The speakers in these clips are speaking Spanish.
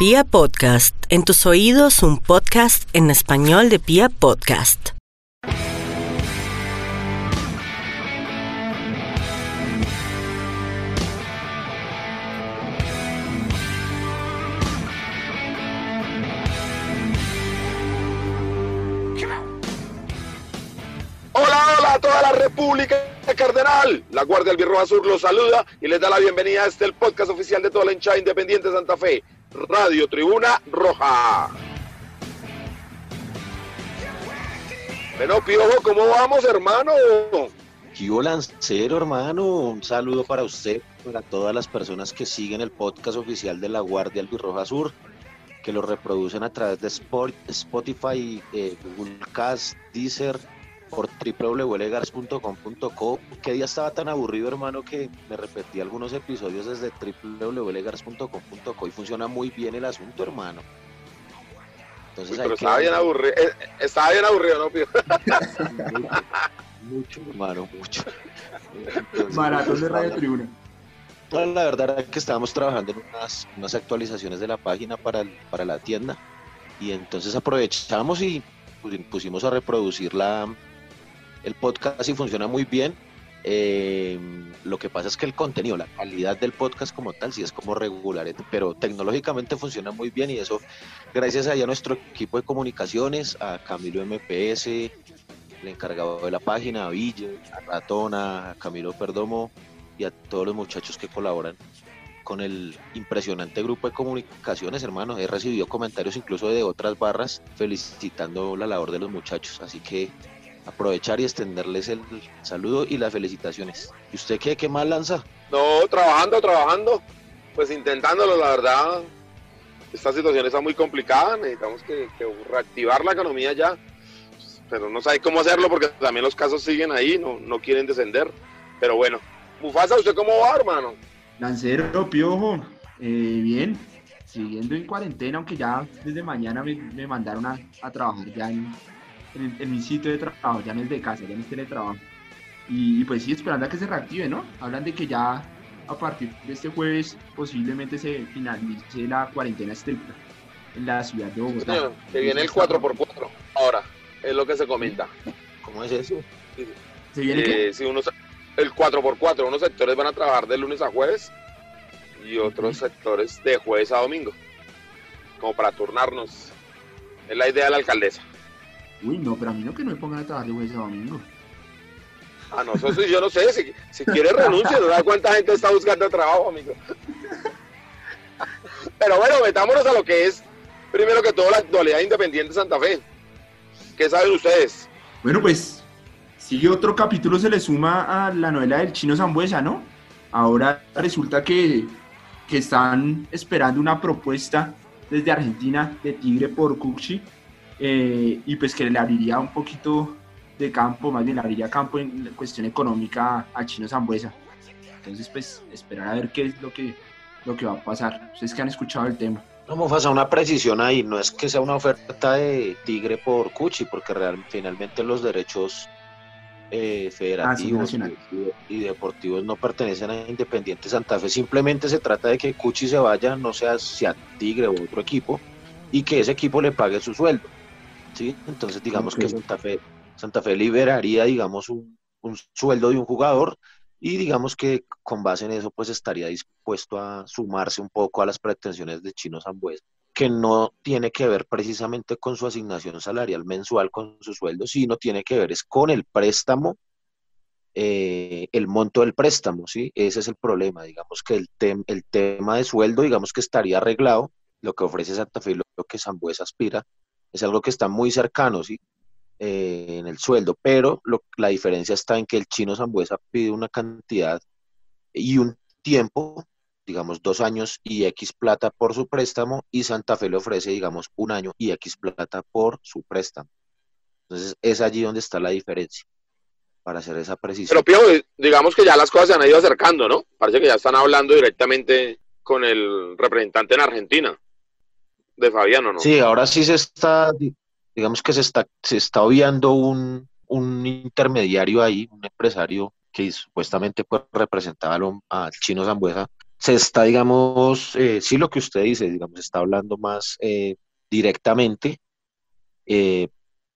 Pia Podcast, en tus oídos un podcast en español de Pia Podcast. Hola, hola a toda la República Cardenal. La Guardia Albirroja Sur los saluda y les da la bienvenida a este el podcast oficial de toda la hinchada independiente de Santa Fe, Radio Tribuna Roja. Bueno, Piojo, ¿cómo vamos, hermano? Yo Lancero, hermano, un saludo para usted, para todas las personas que siguen el podcast oficial de la Guardia Albirroja Sur, que lo reproducen a través de Spot- Spotify, eh, Google Cast, Deezer, por www.legars.com.co. Que día estaba tan aburrido, hermano, que me repetí algunos episodios desde www.legars.com.co y funciona muy bien el asunto, hermano. Entonces, Uy, pero que- estaba bien aburrido. eh, Estaba bien aburrido, ¿no, Piojo? Mucho, hermano, mucho. Entonces, Maratón de Radio Tribuna. No, la verdad era que estábamos trabajando en unas, unas actualizaciones de la página para, el- para la tienda y entonces aprovechamos y pu- pusimos a reproducir la, el podcast y funciona muy bien. Eh, lo que pasa es que el contenido, la calidad del podcast como tal, sí es como regular, pero tecnológicamente funciona muy bien y eso gracias a nuestro equipo de comunicaciones, a Camilo MPS, el encargado de la página, a Villa, a Ratona, a Camilo Perdomo y a todos los muchachos que colaboran con el impresionante grupo de comunicaciones, hermano. He recibido comentarios incluso de otras barras felicitando la labor de los muchachos, así que aprovechar y extenderles el saludo y las felicitaciones. ¿Y usted qué, qué más lanza? No, trabajando, trabajando. Pues intentándolo, la verdad. Esta situación está muy complicada. Necesitamos que, que reactivar la economía ya. Pero no sabe cómo hacerlo porque también los casos siguen ahí, no, no quieren descender. Pero bueno, Mufasa, ¿usted cómo va, hermano? Lancero, Piojo, eh, bien, siguiendo en cuarentena, aunque ya desde mañana me, me mandaron a, a trabajar ya en, en- en mi sitio de trabajo, ya no es de casa, ya no es teletrabajo. Y, y pues sí, esperando a que se reactive, ¿no? Hablan de que ya a partir de este jueves posiblemente se finalice la cuarentena estricta en la ciudad de Bogotá. Señor, que viene el 4x4 ahora, es lo que se comenta. ¿Cómo es eso? ¿Se viene qué? Eh, si unos, el 4x4, unos sectores van a trabajar de lunes a jueves y otros sectores de jueves a domingo, como para turnarnos. Es la idea de la alcaldesa. Uy, no, pero a mí no que no me pongan a trabajar de jueves a domingo. Ah, no, eso yo no sé, si, si quiere renuncia, no da cuánta gente está buscando trabajo, amigo. Pero bueno, metámonos a lo que es, primero que todo, la actualidad independiente de Santa Fe. ¿Qué saben ustedes? Bueno, pues sigue otro capítulo, se le suma a la novela del chino Zambuesa, ¿no? Ahora resulta que, que están esperando una propuesta desde Argentina de Tigre por Cuxi eh, y pues que le abriría un poquito de campo, más bien le abriría campo en cuestión económica a Chino Zambuesa. Entonces, pues esperar a ver qué es lo que, lo que va a pasar. Ustedes que han escuchado el tema. No, Mufasa, una precisión ahí, no es que sea una oferta de Tigre por Cuchi, porque real, finalmente los derechos eh, federativos nacional. y, y deportivos no pertenecen a Independiente Santa Fe, simplemente se trata de que Cuchi se vaya, no sea sea Tigre o otro equipo, y que ese equipo le pague su sueldo, ¿sí? Entonces digamos que Santa Fe, Santa Fe liberaría, digamos, un, un sueldo de un jugador, y digamos que con base en eso pues estaría dispuesto a sumarse un poco a las pretensiones de Chino Zambuesa, que no tiene que ver precisamente con su asignación salarial mensual, con su sueldo, sino tiene que ver es con el préstamo, eh, el monto del préstamo, ¿sí? Ese es el problema, digamos que el, tem- el tema de sueldo, digamos que estaría arreglado, lo que ofrece Santa Fe, y lo, lo que Zambuesa aspira, es algo que está muy cercano, ¿sí? eh, en el sueldo, pero lo- la diferencia está en que el chino Zambuesa pide una cantidad y un tiempo, digamos dos años y X plata por su préstamo, y Santa Fe le ofrece, digamos, un año y X plata por su préstamo. Entonces es allí donde está la diferencia, para hacer esa precisión. Pero Pío, digamos que ya las cosas se han ido acercando, ¿no? Parece que ya están hablando directamente con el representante en Argentina, de Fabiano, ¿no? Sí, ahora sí se está, di- digamos que se está, se está obviando un, un intermediario ahí, un empresario que supuestamente pues, representaba al chino Zambuesa, se está, digamos, eh, sí lo que usted dice, digamos, está hablando más eh, directamente. Eh,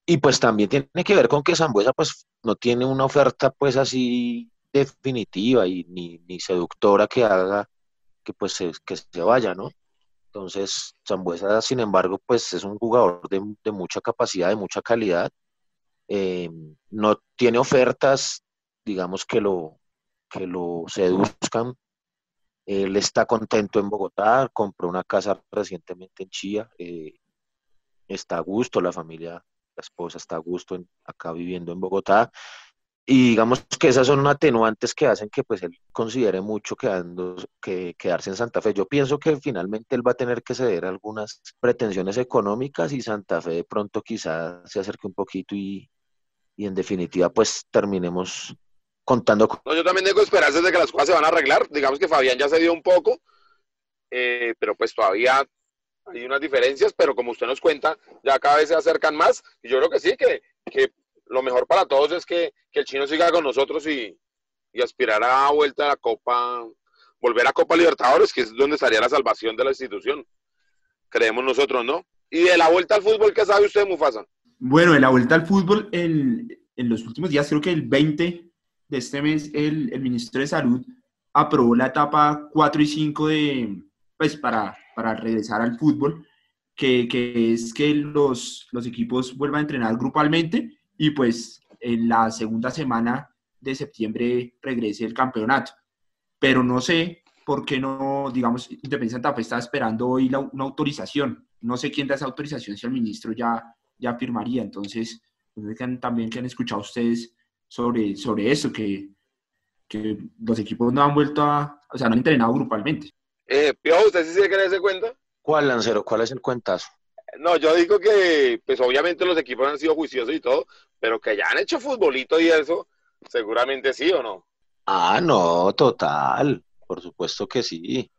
y pues también tiene que ver con que Zambuesa pues no tiene una oferta pues así definitiva y ni, ni seductora que haga que pues se, que se vaya, ¿no? Entonces, Zambuesa, sin embargo, pues es un jugador de, mucha capacidad, de mucha calidad. no tiene ofertas, digamos, que lo, que lo seduzcan él está contento en Bogotá, compró una casa recientemente en Chía, eh, está a gusto, la familia, la esposa está a gusto acá viviendo en Bogotá. Y digamos que esas son atenuantes que hacen que pues él considere mucho quedando, que, quedarse en Santa Fe. Yo pienso que finalmente él va a tener que ceder algunas pretensiones económicas y Santa Fe de pronto quizás se acerque un poquito y, y en definitiva pues terminemos contando con... No, yo también tengo esperanzas de que las cosas se van a arreglar. Digamos que Fabián ya se dio un poco, eh, pero pues todavía hay unas diferencias, pero como usted nos cuenta, ya cada vez se acercan más. Y yo creo que sí, que, que lo mejor para todos es que, que el chino siga con nosotros y, y aspirar a vuelta a la Copa, volver a Copa Libertadores, que es donde estaría la salvación de la institución. Creemos nosotros, ¿no? Y de la vuelta al fútbol, ¿qué sabe usted, Mufasa? Bueno, de la vuelta al fútbol, en, en los últimos días, creo que el 20 de este mes el, el, Ministro de Salud aprobó la etapa 4 y 5 de, pues, para, para regresar al fútbol, que, que es que los, los equipos vuelvan a entrenar grupalmente y pues en la segunda semana de septiembre regrese el campeonato. Pero no sé por qué no, digamos, Independiente Santa Fe está esperando hoy la, una autorización. No sé quién da esa autorización, si el ministro ya, ya firmaría. Entonces, también que han escuchado ustedes sobre, sobre eso, que, que los equipos no han vuelto a, o sea, no han entrenado grupalmente. Eh, Piojo, ¿usted sí se cree ese cuento? ¿Cuál, Lancero? ¿Cuál es el cuentazo? No, yo digo que, pues obviamente los equipos han sido juiciosos y todo, pero que ya han hecho futbolito y eso, seguramente sí o no. Ah, no, total, por supuesto que sí.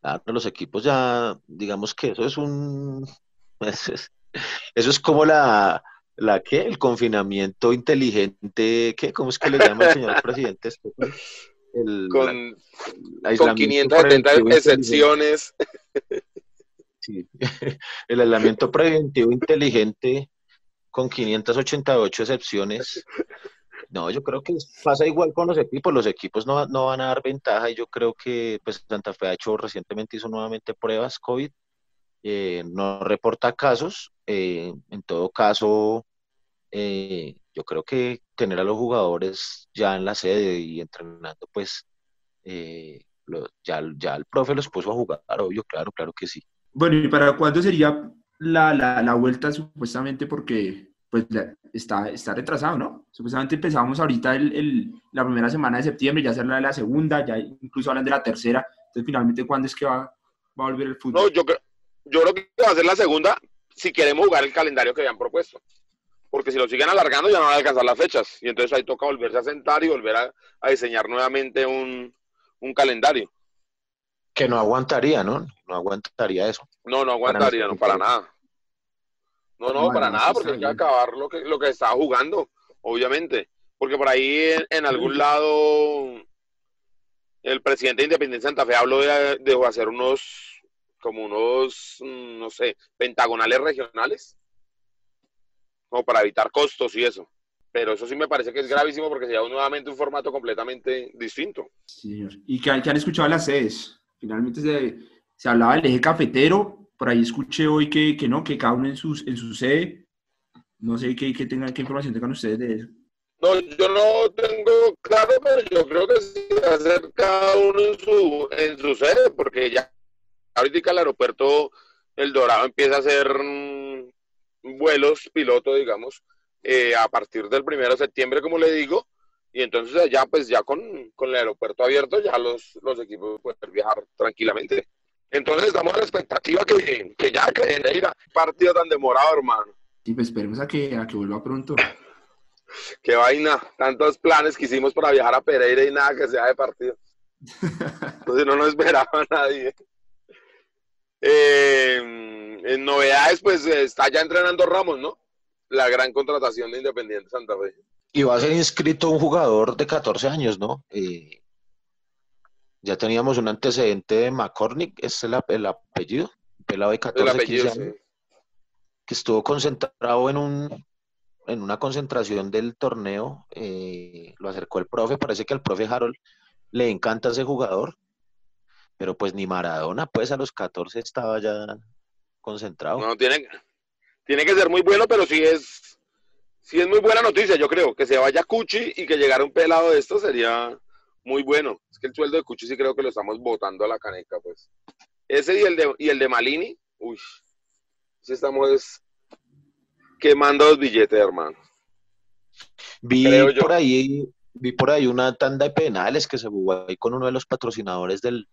Claro, los equipos ya, digamos que eso es un, eso es como la, ¿La qué? El confinamiento inteligente, ¿qué? ¿Cómo es que le llama el señor presidente? El, con, con 570 excepciones. Sí. El aislamiento preventivo inteligente con 588 excepciones. No, yo creo que pasa igual con los equipos. Los equipos no, no van a dar ventaja y yo creo que pues, Santa Fe ha hecho recientemente, hizo nuevamente pruebas COVID. Eh, no reporta casos. Eh, en todo caso, eh, yo creo que tener a los jugadores ya en la sede y entrenando, pues eh, ya, ya el profe los puso a jugar, obvio, claro, claro que sí. Bueno, ¿y para cuándo sería la, la, la vuelta supuestamente? Porque pues está, está retrasado, ¿no? Supuestamente empezamos ahorita el, el, la primera semana de septiembre, ya será la segunda, ya incluso hablan de la tercera. Entonces, finalmente, ¿cuándo es que va, va a volver el fútbol? No, yo, yo creo que va a ser la segunda si queremos jugar el calendario que habían propuesto porque si lo siguen alargando ya no van a alcanzar las fechas. Y entonces ahí toca volverse a sentar y volver a, diseñar nuevamente un, calendario. Que no aguantaría, ¿no? No aguantaría eso. No, no aguantaría, no, para nada. No, no, para nada, porque hay que acabar lo que, lo que estaba jugando, obviamente. Porque por ahí en, algún lado el presidente de Independencia Santa Fe habló de, de hacer unos, como unos, mm, no sé, pentagonales regionales como para evitar costos y eso. Pero eso sí me parece que es gravísimo porque sería nuevamente un formato completamente distinto. Sí, y que, que han escuchado las sedes. Finalmente se, se, hablaba del eje cafetero, por ahí escuché hoy que, que no, que cada uno en, sus, en su sede. No sé qué, qué, tengan, qué información tengan ustedes de eso. No, yo no tengo claro, pero yo creo que sí va a ser cada uno en su, en su sede, porque ya ahorita el aeropuerto El Dorado empieza a ser vuelos piloto, digamos, eh, a partir del primero de septiembre, como le digo, y entonces ya, pues ya con, con el aeropuerto abierto, ya los, los equipos pueden viajar tranquilamente. Entonces estamos a la expectativa que, que ya que Neira, partido tan demorado, hermano. Y pues esperemos a que, a que vuelva pronto. Qué vaina, tantos planes que hicimos para viajar a Pereira y nada que sea de partido. Entonces no nos esperaba nadie. Eh, en novedades, pues está ya entrenando Ramos, ¿no? La gran contratación de Independiente Santa Fe. Y va a ser inscrito un jugador de 14 años, ¿no? Eh, Ya teníamos un antecedente de McCormick, es el, el apellido, pelado de 14, 15 años, que estuvo concentrado en un en una concentración del torneo, eh, lo acercó el profe, parece que al profe Harold le encanta ese jugador, pero pues ni Maradona, pues a los 14 estaba ya concentrado. No, tiene, tiene que ser muy bueno, pero sí es, sí es muy buena noticia, yo creo, que se vaya Cuchi y que llegara un pelado de esto sería muy bueno. Es que el sueldo de Cuchi sí creo que lo estamos botando a la caneca, pues. Ese y el de, y el de Malini, uy, si estamos quemando los billetes, hermano. Vi por ahí, vi por ahí una tanda de penales que se jugó ahí con uno de los patrocinadores del,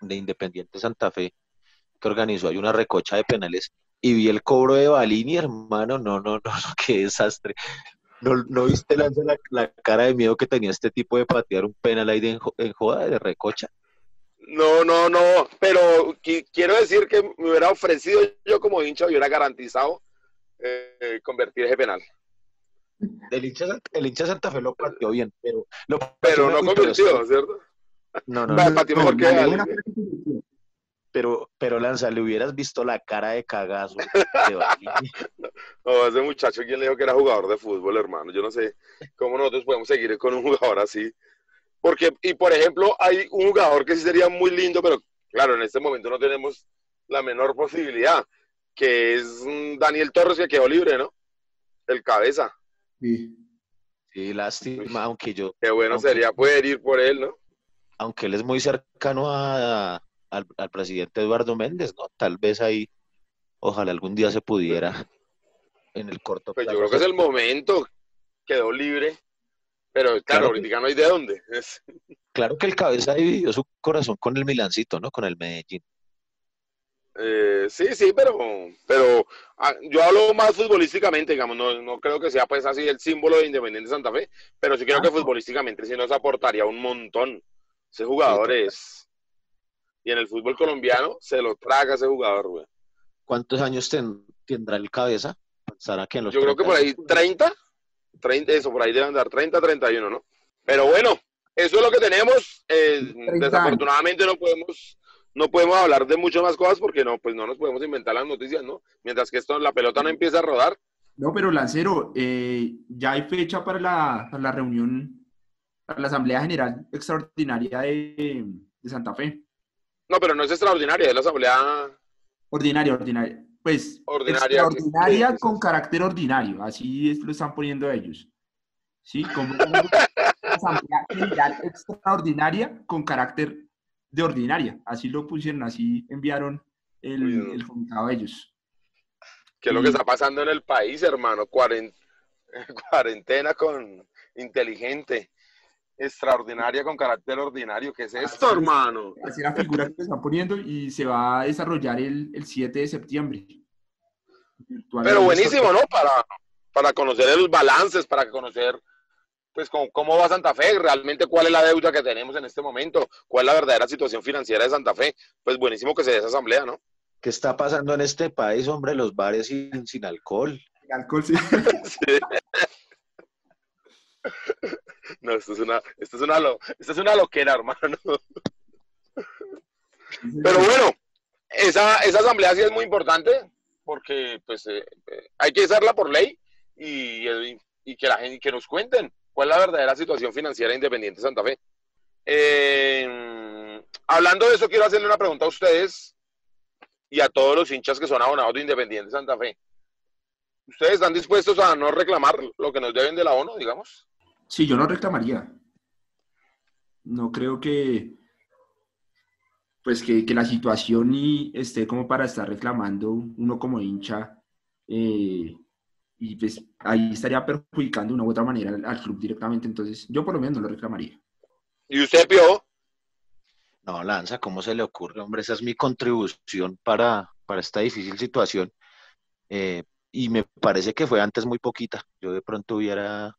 de Independiente Santa Fe, que organizó ahí una recocha de penales, y vi el cobro de Balini, hermano, no, no, no, qué desastre. ¿No, no viste la, la, cara de miedo que tenía este tipo de patear un penal ahí de, en joda, de recocha? No, no, no, pero quiero decir que me hubiera ofrecido yo como hincha, hubiera garantizado eh, convertir ese penal. El hincha, el hincha Santa Fe lo partió bien, pero, pero no convirtió, ¿cierto? No, no, no, mejor que pero, pero Lanza, le hubieras visto la cara de cagazo. no, ese muchacho, ¿quién le dijo que era jugador de fútbol, hermano? Yo no sé cómo nosotros podemos seguir con un jugador así. Porque, y por ejemplo, hay un jugador que sí sería muy lindo, pero claro, en este momento no tenemos la menor posibilidad que es Daniel Torres que quedó libre, ¿no? El cabeza. Sí. Sí, lástima, aunque yo. Qué bueno sería poder ir por él, ¿no? Aunque él es muy cercano a, al, presidente Eduardo Méndez, ¿no? Tal vez ahí, ojalá algún día se pudiera en el corto plazo. Pues yo creo que es el momento, quedó libre, pero claro, claro ahorita no hay de dónde. Claro que el cabeza dividió su corazón con el Milancito, ¿no? Con el Medellín. Eh, sí, sí, pero, pero ah, yo hablo más futbolísticamente, digamos, no, no, creo que sea pues así el símbolo de Independiente Santa Fe, pero sí creo que futbolísticamente sí nos aportaría un montón. Ese jugador es... Y en el fútbol colombiano se lo traga ese jugador, güey. ¿Cuántos años tendrá el cabeza? que Yo creo que por ahí 30, 30, eso, por ahí deben dar 30, 31, ¿no? Pero bueno, eso es lo que tenemos. Eh, desafortunadamente no podemos no podemos hablar de muchas más cosas porque no, pues no nos podemos inventar las noticias, ¿no? Mientras que esto, la pelota no empieza a rodar. No, pero Lancero, eh, ya hay fecha para la, para la, reunión, para la Asamblea General Extraordinaria de, de, Santa Fe. No, pero no es extraordinaria, es la Asamblea... Ordinaria, ordinaria. Pues, ordinaria, extraordinaria con carácter ordinario, así lo están poniendo ellos. ¿Sí? Como una Asamblea General Extraordinaria con carácter de ordinaria. Así lo pusieron, así enviaron el, el comunicado a ellos. ¿Qué es lo que está pasando en el país, hermano? Cuarentena con inteligente, extraordinaria con carácter ordinario. ¿Qué es esto, hermano? Así la figura que están poniendo y se va a desarrollar el, el 7 de septiembre. Pero buenísimo, ¿no? Para, para conocer los balances, para conocer pues cómo, va Santa Fe, realmente cuál es la deuda que tenemos en este momento, cuál es la verdadera situación financiera de Santa Fe. Pues buenísimo que se dé esa asamblea, ¿no? ¿Qué está pasando en este país, hombre? Los bares sin, sin alcohol. alcohol, sí. No, esto es una, esto es una, esto es una loquera, hermano. Pero bueno, esa, esa asamblea sí es muy importante porque pues eh, eh, hay que hacerla por ley y, que la gente que nos cuenten cuál es la verdadera situación financiera Independiente Santa Fe. Eh, hablando de eso, quiero hacerle una pregunta a ustedes y a todos los hinchas que son abonados de Independiente Santa Fe. ¿Ustedes están dispuestos a no reclamar lo que nos deben de la ONU, digamos? Sí, yo no reclamaría. No creo que pues que, la situación y esté como para estar reclamando uno como hincha eh, y pues ahí estaría perjudicando de una u otra manera al, club directamente. Entonces, yo por lo menos no lo reclamaría. ¿Y usted, Pio? No, Lanza, ¿cómo se le ocurre? Hombre, esa es mi contribución para, para esta difícil situación. Eh, y me parece que fue antes muy poquita. Yo de pronto hubiera,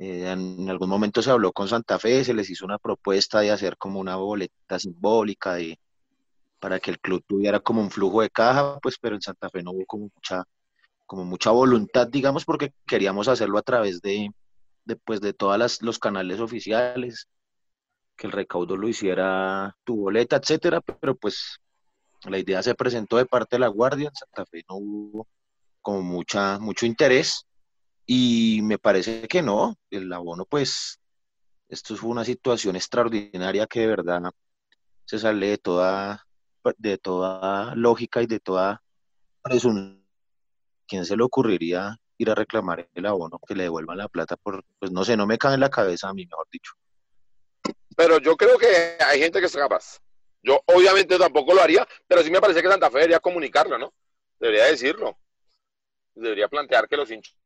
eh, en algún momento se habló con Santa Fe, se les hizo una propuesta de hacer como una boleta simbólica de, para que el club tuviera como un flujo de caja, pues, pero en Santa Fe no hubo como mucha como mucha voluntad, digamos, porque queríamos hacerlo a través de, de, pues, de todos los canales oficiales, que el recaudo lo hiciera tu boleta, etcétera, pero pues la idea se presentó de parte de la Guardia, en Santa Fe no hubo como mucha, mucho interés y me parece que no, el abono pues, esto fue una situación extraordinaria que de verdad se sale de toda, de toda lógica y de toda presunción. ¿Quién se le ocurriría ir a reclamar el abono, que le devuelvan la plata? Por, pues no sé, no me cae en la cabeza a mí, mejor dicho. Pero yo creo que hay gente que es capaz. Yo obviamente tampoco lo haría, pero sí me parece que Santa Fe debería comunicarlo, ¿no? Debería decirlo. Debería plantear que los hinchas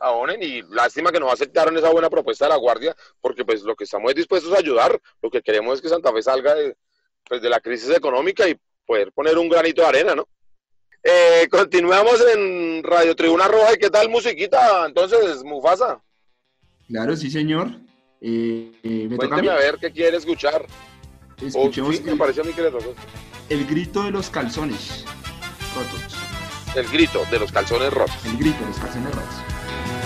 abonen y lástima que no aceptaron esa buena propuesta de la Guardia, porque pues lo que estamos dispuestos a ayudar, lo que queremos es que Santa Fe salga de, pues, de la crisis económica y poder poner un granito de arena, ¿no? Eh, continuamos en Radio Tribuna Roja. ¿Y qué tal musiquita? Entonces, Mufasa. Claro, sí, señor. Eh, eh, Cuénteme a, ver qué quiere escuchar. Escuchemos me pareció a mí que le El grito de los calzones rotos. El grito de los calzones rotos. El grito de los calzones rotos.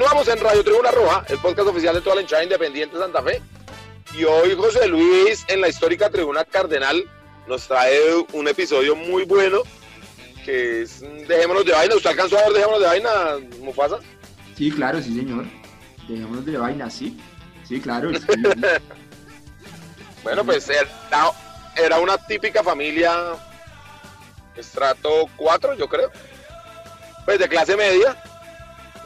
Continuamos en Radio Tribuna Roja, el podcast oficial de toda la hinchada independiente de Santa Fe. Y hoy José Luis, en la histórica Tribuna Cardenal, nos trae un episodio muy bueno, que es Dejémonos de Vaina. ¿Usted alcanzó a ver Dejémonos de Vaina, Mufasa? Sí, claro, sí, señor. Dejémonos de Vaina, sí. Sí, claro. bueno, pues era, era una típica familia estrato 4, yo creo. Pues de clase media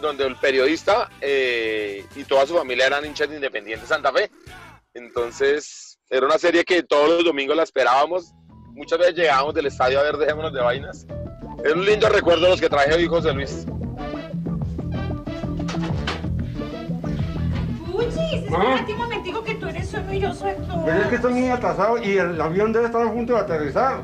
donde el periodista eh, y toda su familia eran hinchas de Independiente Santa Fe. Entonces, era una serie que todos los domingos la esperábamos. Muchas veces llegábamos del estadio a ver Dejémonos de Vainas. Es un lindo recuerdo los que traje hoy José Luis. Puchis, espérate un momentico que tú eres uno y yo soy todo. Pero es que estoy muy atrasado y el avión debe estar a punto de aterrizar.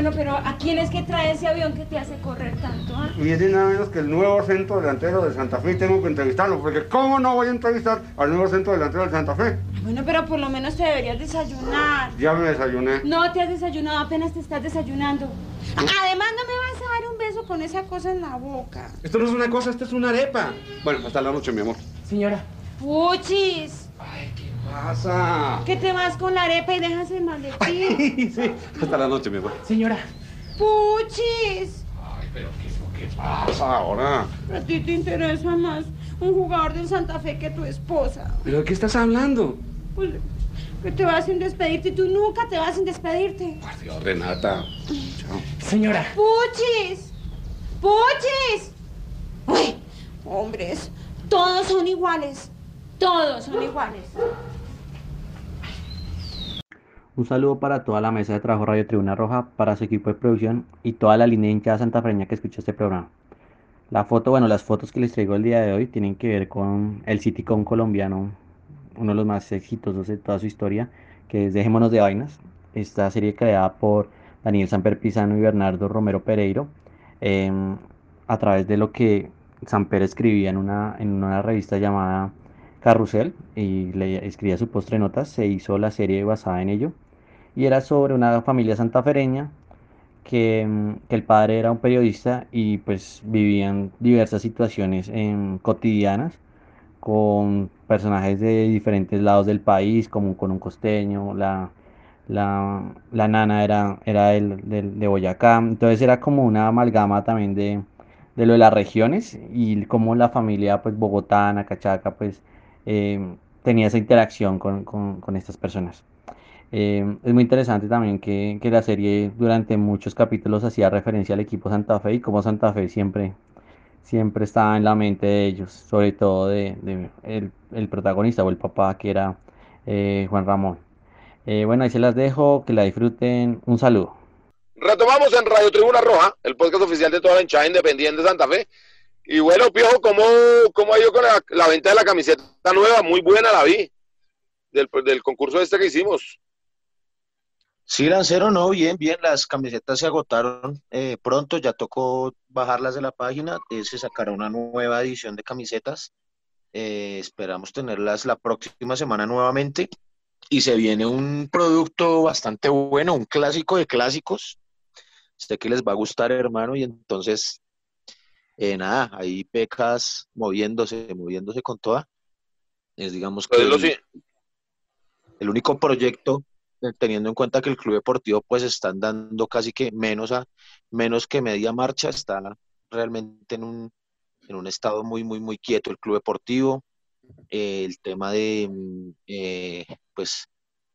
Bueno, pero ¿a quién es que trae ese avión que te hace correr tanto? Ah? Y es nada menos que el nuevo centro delantero de Santa Fe y tengo que entrevistarlo, porque ¿cómo no voy a entrevistar al nuevo centro delantero de Santa Fe? Bueno, pero por lo menos te deberías desayunar. Ya me desayuné. No te has desayunado, apenas te estás desayunando. Además, no me vas a dar un beso con esa cosa en la boca. Esto no es una cosa, esto es una arepa. Bueno, hasta la noche, mi amor. Señora. Puchis. Ay, ¿qué pasa? Que te vas con la arepa y dejas el maletín. sí, hasta la noche, mi amor. Señora. Puchis. Ay, pero ¿qué, qué pasa ahora? A ti te interesa más un jugador del Santa Fe que tu esposa. ¿Pero de qué estás hablando? Pues que te vas sin despedirte y tú nunca te vas sin despedirte. Por Dios, Renata. Chao. Señora. Puchis. Puchis. Uy, hombres, todos son iguales. Todos son iguales. Un saludo para toda la mesa de trabajo Radio Tribuna Roja, para su equipo de producción y toda la línea hinchada santafreña que escucha este programa. La foto, bueno, las fotos que les traigo el día de hoy tienen que ver con el Citycon colombiano, uno de los más exitosos de toda su historia, que es Dejémonos de Vainas. Esta serie creada por Daniel Samper Pizano y Bernardo Romero Pereiro, em, a través de lo que Samper escribía en una, en una revista llamada Carrusel y le escribía su postre notas, se hizo la serie basada en ello y era sobre una familia santafereña que, mm, que el padre era un periodista y pues vivían diversas situaciones em, cotidianas con personajes de diferentes lados del país, como con un costeño, la, la, la nana era, era el, de Boyacá, entonces era como una amalgama también de, de lo de las regiones y como la familia pues bogotana, cachaca, pues em, tenía esa interacción con, con estas personas. Em, es muy interesante también que, que, la serie durante muchos capítulos hacía referencia al equipo Santa Fe y como Santa Fe siempre, siempre estaba en la mente de ellos, sobre todo de, el, el, protagonista o el papá que era eh, Juan Ramón. Eh, bueno, ahí se las dejo, que la disfruten. Un saludo. Retomamos en Radio Tribuna Roja, el podcast oficial de toda la hinchada independiente de Santa Fe. Y bueno, Piojo, ¿cómo, cómo ha ido con la, la, venta de la camiseta nueva? Muy buena la vi, del, del concurso este que hicimos. Sí, Lancero, no, bien, bien, las camisetas se agotaron eh, pronto, ya tocó bajarlas de la página, eh, se sacará una nueva edición de camisetas, eh, esperamos tenerlas la próxima semana nuevamente y se viene un producto bastante bueno, un clásico de clásicos, sé que les va a gustar, hermano, y entonces, nada, ahí Pecas moviéndose, moviéndose con toda, es digamos que el, el único proyecto teniendo en cuenta que el Club Deportivo pues están dando casi que menos a menos que media marcha, está realmente en un, en un estado muy, muy, muy quieto el Club Deportivo. Eh, el tema de, mm, eh, pues,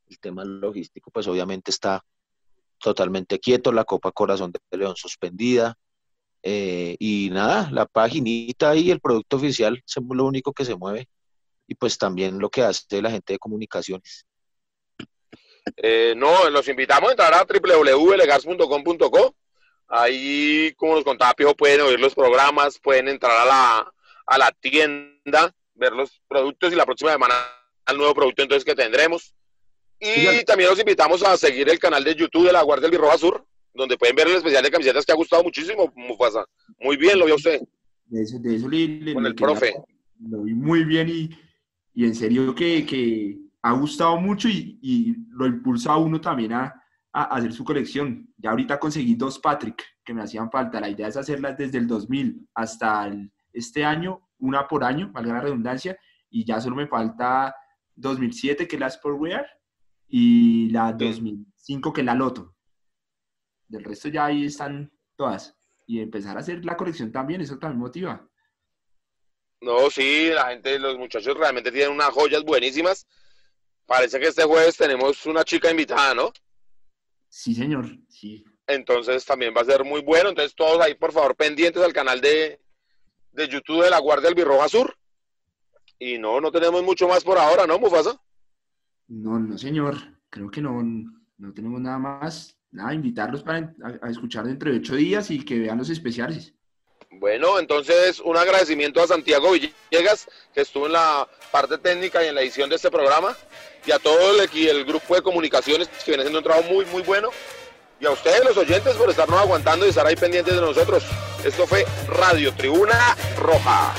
el tema logístico, pues obviamente está totalmente quieto, la Copa Corazón de León suspendida. y nada, la paginita y el producto oficial es lo único que se mueve. Y pues también lo que hace la gente de comunicaciones. Eh, no, los invitamos a entrar a www.legars.com.co. Ahí, como nos contaba Pijo, pueden oír los programas, pueden entrar a la, a la tienda, ver los productos y la próxima semana el nuevo producto entonces que tendremos. Y también los invitamos a seguir el canal de YouTube de la Guardia del Birroja Sur, donde pueden ver el especial de camisetas que ha gustado muchísimo, Mufasa. Muy bien, lo vio usted. De eso, de eso le, Con el profe. Lo vi muy bien y, y en serio que, que ha gustado mucho y, y lo impulsa a uno también a, a, hacer su colección. Ya ahorita conseguí dos Patrick que me hacían falta. La idea es hacerlas desde el 2000 hasta el, este año, una por año, valga la redundancia, y ya solo me falta 2007, que es la Sportwear, y la 2005, que es la Loto. Del resto ya ahí están todas. Y empezar a hacer la colección también, eso también motiva. No, sí, la gente, los muchachos realmente tienen unas joyas buenísimas Parece que este jueves tenemos una chica invitada, ¿no? Sí, señor, sí. Entonces también va a ser muy bueno. Entonces todos ahí, por favor, pendientes al canal de, de YouTube de la Guardia del Birroja Sur. Y no, no tenemos mucho más por ahora, ¿no, Mufasa? No, no, señor. Creo que no, no tenemos nada más. Nada, invitarlos para a, a escuchar dentro de ocho días y que vean los especiales. Bueno, entonces un agradecimiento a Santiago Villegas, que estuvo en la parte técnica y en la edición de este programa, y a todo el, el grupo de comunicaciones que viene haciendo un trabajo muy, muy bueno, y a ustedes, los oyentes, por estarnos aguantando y estar ahí pendientes de nosotros. Esto fue Radio Tribuna Roja.